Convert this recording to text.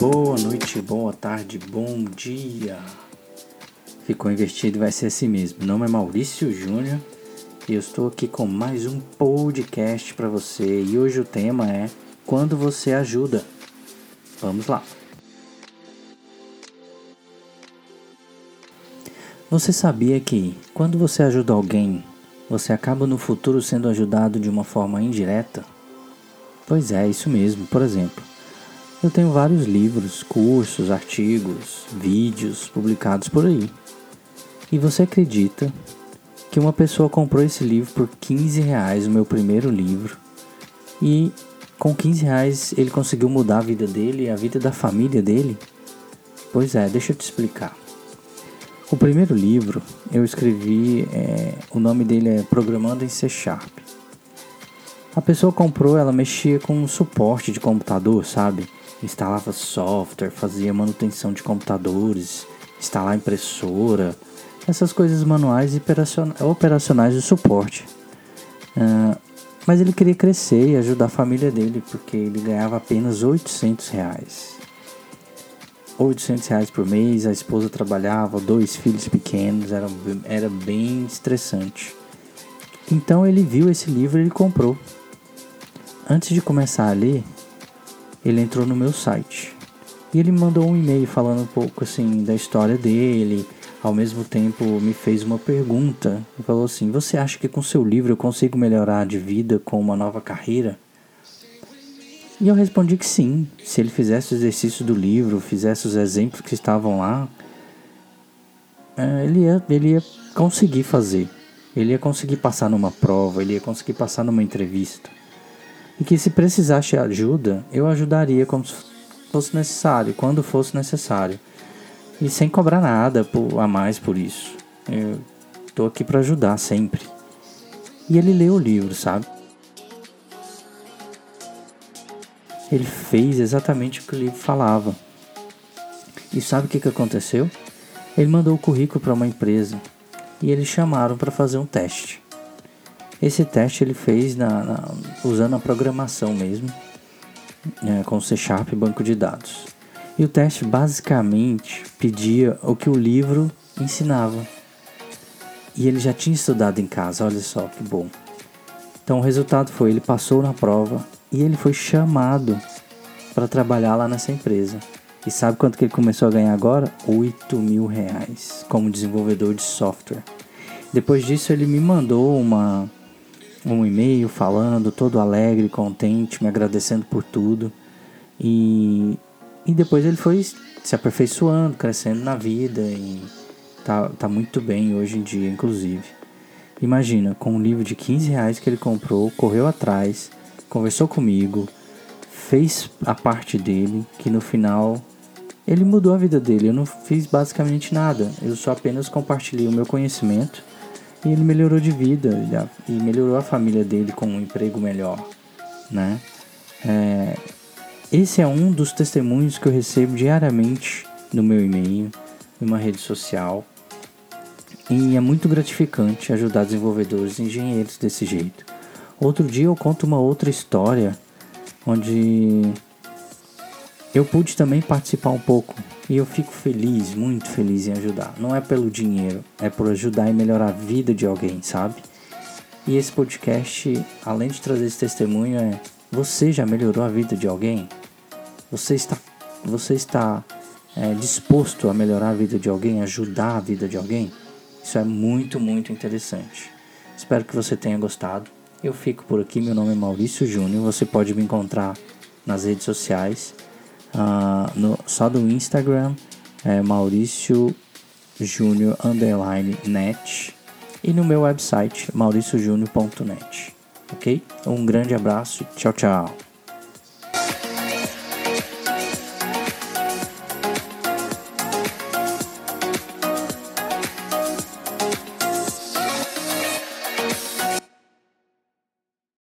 Boa noite, boa tarde, bom dia. Ficou investido vai ser assim mesmo. Meu nome é Maurício Júnior e eu estou aqui com mais um podcast para você. E hoje o tema é quando você ajuda. Vamos lá. Você sabia que quando você ajuda alguém, você acaba no futuro sendo ajudado de uma forma indireta? Pois é, isso mesmo. Por exemplo, eu tenho vários livros, cursos, artigos, vídeos publicados por aí. E você acredita que uma pessoa comprou esse livro por 15 reais, o meu primeiro livro, e com 15 reais ele conseguiu mudar a vida dele e a vida da família dele? Pois é, deixa eu te explicar. O primeiro livro eu escrevi, é, o nome dele é Programando em C Sharp. A pessoa comprou, ela mexia com suporte de computador, sabe? Instalava software, fazia manutenção de computadores, instalar impressora, essas coisas manuais e operacionais de suporte. Uh, mas ele queria crescer e ajudar a família dele, porque ele ganhava apenas 800 reais. 800 reais por mês, a esposa trabalhava, dois filhos pequenos, era, era bem estressante. Então ele viu esse livro e ele comprou. Antes de começar a ler, ele entrou no meu site. E ele mandou um e-mail falando um pouco assim da história dele. Ao mesmo tempo me fez uma pergunta e falou assim: "Você acha que com seu livro eu consigo melhorar de vida com uma nova carreira?" E eu respondi que sim. Se ele fizesse o exercício do livro, fizesse os exemplos que estavam lá, é, ele ia, ele ia conseguir fazer. Ele ia conseguir passar numa prova, ele ia conseguir passar numa entrevista e que se precisasse ajuda, eu ajudaria como fosse necessário, quando fosse necessário. E sem cobrar nada por, a mais por isso. Eu estou aqui para ajudar sempre. E ele leu o livro, sabe? Ele fez exatamente o que o livro falava. E sabe o que, que aconteceu? Ele mandou o currículo para uma empresa e eles chamaram para fazer um teste. Esse teste ele fez na, na, usando a programação mesmo, é, com C Sharp banco de dados. E o teste basicamente pedia o que o livro ensinava. E ele já tinha estudado em casa, olha só que bom. Então o resultado foi: ele passou na prova e ele foi chamado para trabalhar lá nessa empresa. E sabe quanto que ele começou a ganhar agora? 8 mil reais como desenvolvedor de software. Depois disso ele me mandou uma um e-mail falando, todo alegre, contente, me agradecendo por tudo. E, e depois ele foi se aperfeiçoando, crescendo na vida e tá, tá muito bem hoje em dia, inclusive. Imagina, com um livro de 15 reais que ele comprou, correu atrás, conversou comigo, fez a parte dele, que no final ele mudou a vida dele. Eu não fiz basicamente nada, eu só apenas compartilhei o meu conhecimento e ele melhorou de vida e melhorou a família dele com um emprego melhor, né? É, esse é um dos testemunhos que eu recebo diariamente no meu e-mail, em uma rede social. E é muito gratificante ajudar desenvolvedores e engenheiros desse jeito. Outro dia eu conto uma outra história onde eu pude também participar um pouco e eu fico feliz, muito feliz em ajudar. Não é pelo dinheiro, é por ajudar e melhorar a vida de alguém, sabe? E esse podcast, além de trazer esse testemunho, é: você já melhorou a vida de alguém? Você está, você está é, disposto a melhorar a vida de alguém, ajudar a vida de alguém? Isso é muito, muito interessante. Espero que você tenha gostado. Eu fico por aqui. Meu nome é Maurício Júnior. Você pode me encontrar nas redes sociais Uh, no, só do Instagram é Maurício Júnior underline net e no meu website mauriciojúnior.net. Ok? Um grande abraço, tchau, tchau.